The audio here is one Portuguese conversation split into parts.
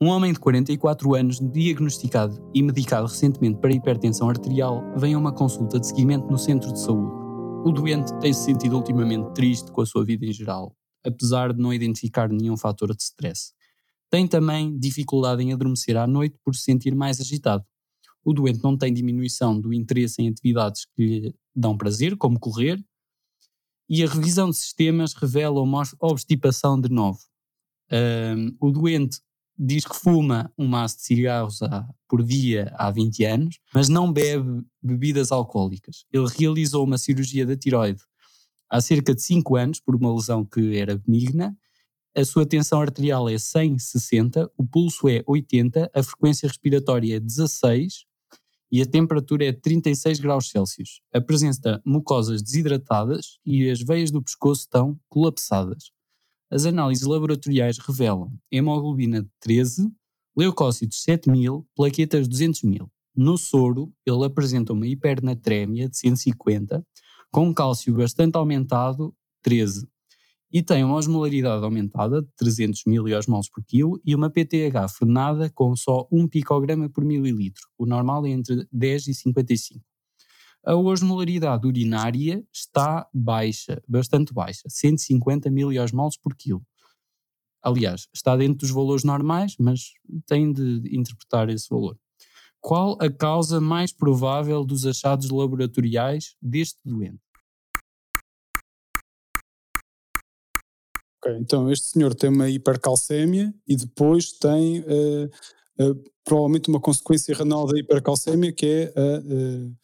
Um homem de 44 anos, diagnosticado e medicado recentemente para hipertensão arterial, vem a uma consulta de seguimento no centro de saúde. O doente tem se sentido ultimamente triste com a sua vida em geral, apesar de não identificar nenhum fator de stress. Tem também dificuldade em adormecer à noite por se sentir mais agitado. O doente não tem diminuição do interesse em atividades que lhe dão prazer, como correr, e a revisão de sistemas revela uma obstipação de novo. Um, o doente diz que fuma um maço de cigarros por dia há 20 anos, mas não bebe bebidas alcoólicas. Ele realizou uma cirurgia da tiroide há cerca de 5 anos por uma lesão que era benigna. A sua tensão arterial é 100-60, o pulso é 80, a frequência respiratória é 16 e a temperatura é 36 graus Celsius. Apresenta mucosas desidratadas e as veias do pescoço estão colapsadas. As análises laboratoriais revelam hemoglobina de 13, leucócitos 7000, plaquetas 200 mil. No soro, ele apresenta uma hipernatrémia de 150, com cálcio bastante aumentado, 13, e tem uma osmolaridade aumentada de 300 miliosmols por quilo e uma PTH frenada com só 1 picograma por mililitro. O normal é entre 10 e 55. A osmolaridade urinária está baixa, bastante baixa, 150 miliosmols por quilo. Aliás, está dentro dos valores normais, mas tem de interpretar esse valor. Qual a causa mais provável dos achados laboratoriais deste doente? Ok, então este senhor tem uma hipercalcémia e depois tem uh, uh, provavelmente uma consequência renal da hipercalcémia que é a, uh,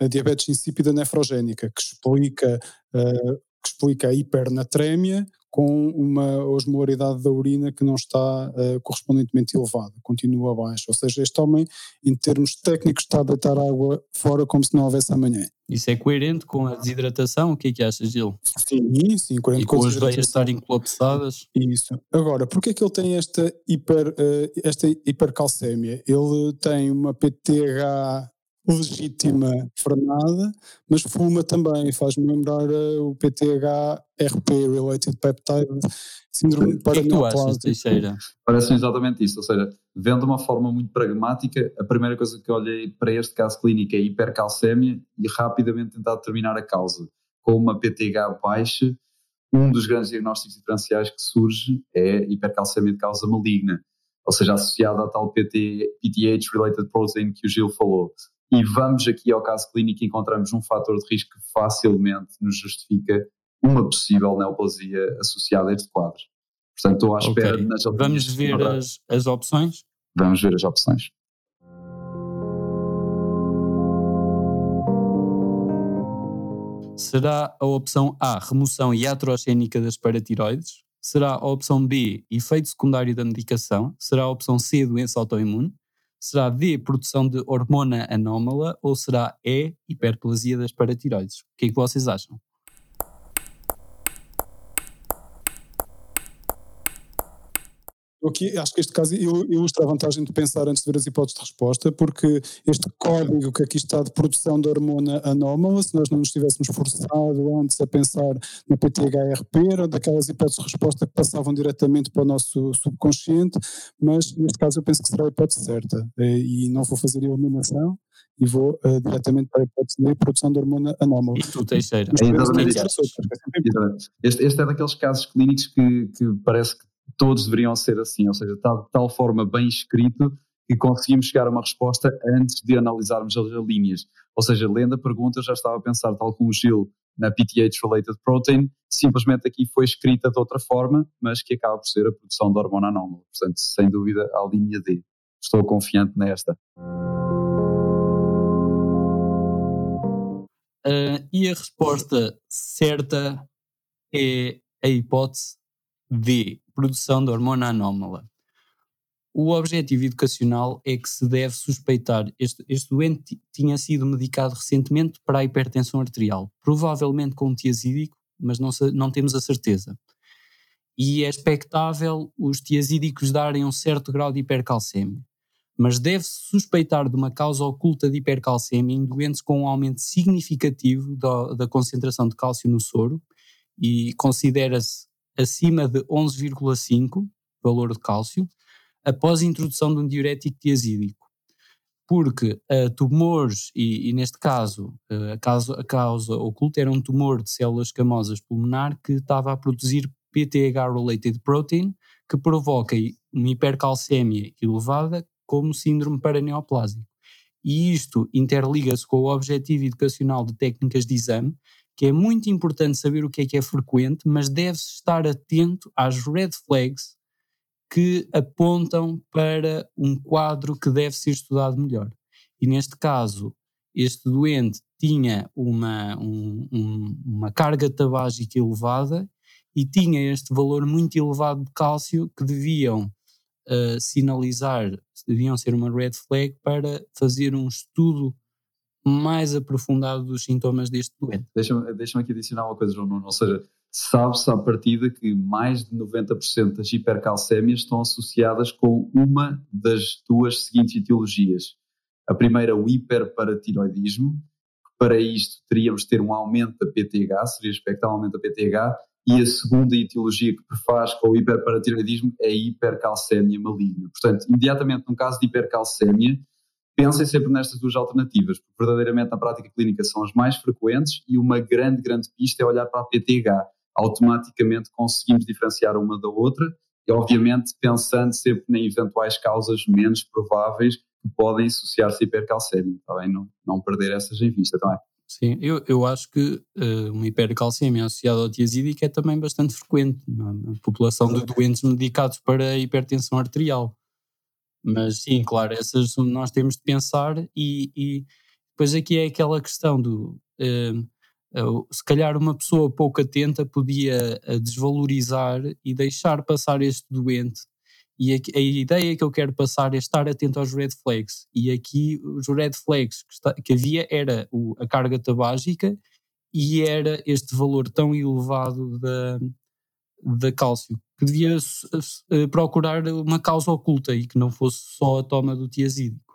a diabetes insípida nefrogénica, que explica, que explica a hipernatrémia com uma osmolaridade da urina que não está uh, correspondentemente elevada, continua baixa. Ou seja, este homem, em termos técnicos, está a deitar água fora como se não houvesse amanhã. Isso é coerente com a desidratação? O que é que achas, Gil? Sim, sim, coerente e com, com as veias estarem colapsadas? Isso. Agora, porquê é que ele tem esta, hiper, uh, esta hipercalcémia? Ele tem uma PTH legítima frenada, mas fuma também, faz-me lembrar uh, o PTH RP, Related Peptide Síndrome. É Parece exatamente isso, ou seja, vendo de uma forma muito pragmática, a primeira coisa que olhei para este caso clínico é hipercalcémia e rapidamente tentar determinar a causa. Com uma PTH baixa, um dos grandes diagnósticos diferenciais que surge é hipercalcemia de causa maligna, ou seja, associada a tal PT, PTH-related protein que o Gil falou e vamos aqui ao caso clínico e encontramos um fator de risco que facilmente nos justifica uma possível neoplasia associada a este quadro. Portanto, estou à espera okay. nas Vamos ver as, as opções? Vamos ver as opções. Será a opção A, remoção iatrogénica das paratiroides? Será a opção B, efeito secundário da medicação? Será a opção C, doença autoimune? Será D, produção de hormona anómala ou será E, hiperplasia das paratiroides? O que é que vocês acham? Aqui, acho que este caso ilustra a vantagem de pensar antes de ver as hipóteses de resposta, porque este código que aqui está de produção de hormona anómala, se nós não nos tivéssemos forçado antes a pensar na PTHRP, eram daquelas hipóteses de resposta que passavam diretamente para o nosso subconsciente, mas neste caso eu penso que será a hipótese certa e não vou fazer eliminação e vou uh, diretamente para a hipótese de produção de hormona anómala. E tu, Teixeira? É este, este é daqueles casos clínicos que, que parece que todos deveriam ser assim, ou seja, tal, de tal forma bem escrito que conseguimos chegar a uma resposta antes de analisarmos as linhas. Ou seja, lendo a pergunta, já estava a pensar, tal como o Gil, na PTH-related protein, simplesmente aqui foi escrita de outra forma, mas que acaba por ser a produção de hormona anómala. Portanto, sem dúvida, a linha D. Estou confiante nesta. Uh, e a resposta certa é a hipótese D, produção de hormona anómala. O objetivo educacional é que se deve suspeitar. Este, este doente tinha sido medicado recentemente para a hipertensão arterial, provavelmente com tiazídico, mas não, não temos a certeza. E é expectável os tiazídicos darem um certo grau de hipercalcemia. Mas deve-se suspeitar de uma causa oculta de hipercalcemia em doentes com um aumento significativo da, da concentração de cálcio no soro e considera-se acima de 11,5 valor de cálcio, após a introdução de um diurético tiazídico. Porque uh, tumores, e, e, neste caso, uh, a, causa, a causa oculta era um tumor de células escamosas pulmonar que estava a produzir PTH-related protein, que provoca uma hipercalcemia elevada como síndrome paraneoplásico. E isto interliga-se com o objetivo educacional de técnicas de exame, que é muito importante saber o que é que é frequente, mas deve-se estar atento às red flags que apontam para um quadro que deve ser estudado melhor. E neste caso, este doente tinha uma, um, um, uma carga tabágica elevada e tinha este valor muito elevado de cálcio que deviam uh, sinalizar, deviam ser uma red flag para fazer um estudo mais aprofundado dos sintomas deste doente. Deixa-me deixa aqui adicionar uma coisa, João Nuno, ou seja, sabe-se à partida que mais de 90% das hipercalcémias estão associadas com uma das duas seguintes etiologias. A primeira, o hiperparatiroidismo, para isto teríamos de ter um aumento da PTH, seria expectar um aumento da PTH, e a segunda etiologia que prefaz com o hiperparatiroidismo é a hipercalcémia maligna. Portanto, imediatamente num caso de hipercalcémia, pensem sempre nestas duas alternativas, porque verdadeiramente na prática clínica são as mais frequentes e uma grande, grande pista é olhar para a PTH. Automaticamente conseguimos diferenciar uma da outra e, obviamente, pensando sempre em eventuais causas menos prováveis que podem associar-se à hipercalcémia, está bem? Não, não perder essas em vista também. Sim, eu, eu acho que uh, uma hipercalcemia associada ao tiazídico é também bastante frequente na, na população de doentes medicados para hipertensão arterial. Mas sim, claro, essas nós temos de pensar e, e depois aqui é aquela questão do uh, uh, se calhar uma pessoa pouco atenta podia desvalorizar e deixar passar este doente e a, a, ideia que eu quero passar é estar atento aos red flags. E aqui os red flags que, está, que havia era o, a carga tabágica e era este valor tão elevado da, da cálcio, que devia uh, procurar uma causa oculta e que não fosse só a toma do tiazídico.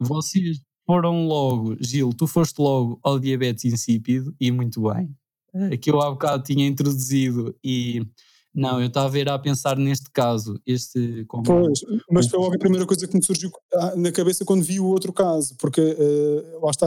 Vocês foram logo, Gil, tu foste logo ao diabetes insípido e muito bem. Eh, que eu há bocado tinha introduzido e não, eu estava a ver a pensar neste caso, este como... Pois, mas foi logo a primeira coisa que me surgiu ah, na cabeça quando vi o outro caso, porque uh, lá está,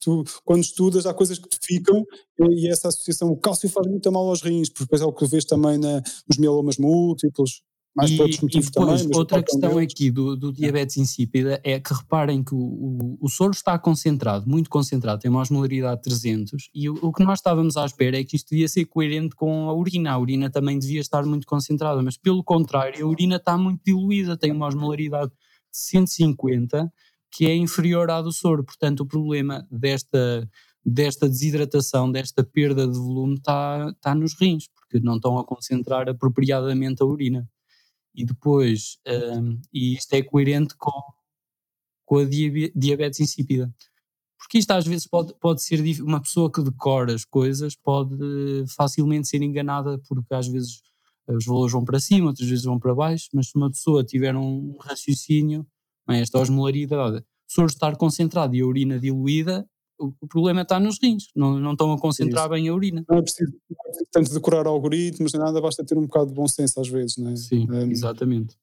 tu, quando estudas há coisas que te ficam e essa associação, o cálcio faz muito mal aos rins, porque depois é o que vês também na, nos mielomas múltiplos, mais e, outros motivos e depois, também. Outra questão aqui do, do diabetes insípida é que reparem que o, o, o, soro está concentrado, muito concentrado, tem uma osmolaridade 300 e o, o, que nós estávamos à espera é que isto devia ser coerente com a urina. A urina também devia estar muito concentrada, mas pelo contrário, a urina está muito diluída, tem uma osmolaridade de 150 que é inferior à do soro. Portanto, o problema desta desta desidratação, desta perda de volume está, está nos rins, porque não estão a concentrar apropriadamente a urina e depois, um, e isto é coerente com, com a diabetes insípida. Porque isto às vezes pode, pode ser uma pessoa que decora as coisas, pode facilmente ser enganada, porque às vezes os valores vão para cima, outras vezes vão para baixo, mas se uma pessoa tiver um raciocínio, é, esta osmolaridade, se estar concentrado e a urina diluída, o, problema está nos rins, não, não estão a concentrar Isso. bem a urina. Não é preciso, não é preciso tanto decorar algoritmos, nem nada, basta ter um bocado de bom senso às vezes, não é? Sim, um... exatamente.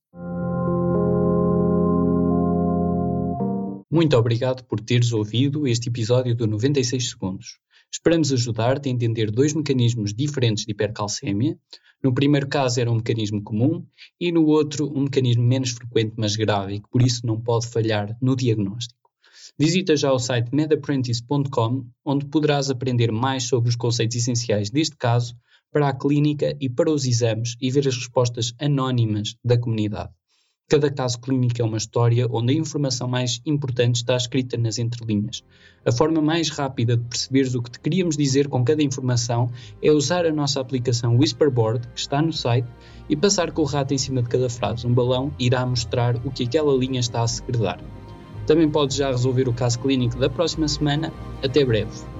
Muito obrigado por teres ouvido este episódio do 96 Segundos. Esperamos ajudar-te a entender dois mecanismos diferentes de hipercalcemia. No primeiro caso era um mecanismo comum e no outro um mecanismo menos frequente, mas grave e que por isso não pode falhar no diagnóstico. Visita já o site medapprentice.com, onde poderás aprender mais sobre os conceitos essenciais deste caso para a clínica e para os exames e ver as respostas anónimas da comunidade. Cada caso clínico é uma história onde a informação mais importante está escrita nas entrelinhas. A forma mais rápida de perceberes o que te queríamos dizer com cada informação é usar a nossa aplicação Whisperboard, que está no site, e passar com o rato em cima de cada frase. Um balão irá mostrar o que aquela linha está a segredar. Também podes já resolver o caso clínico da próxima semana. Até breve.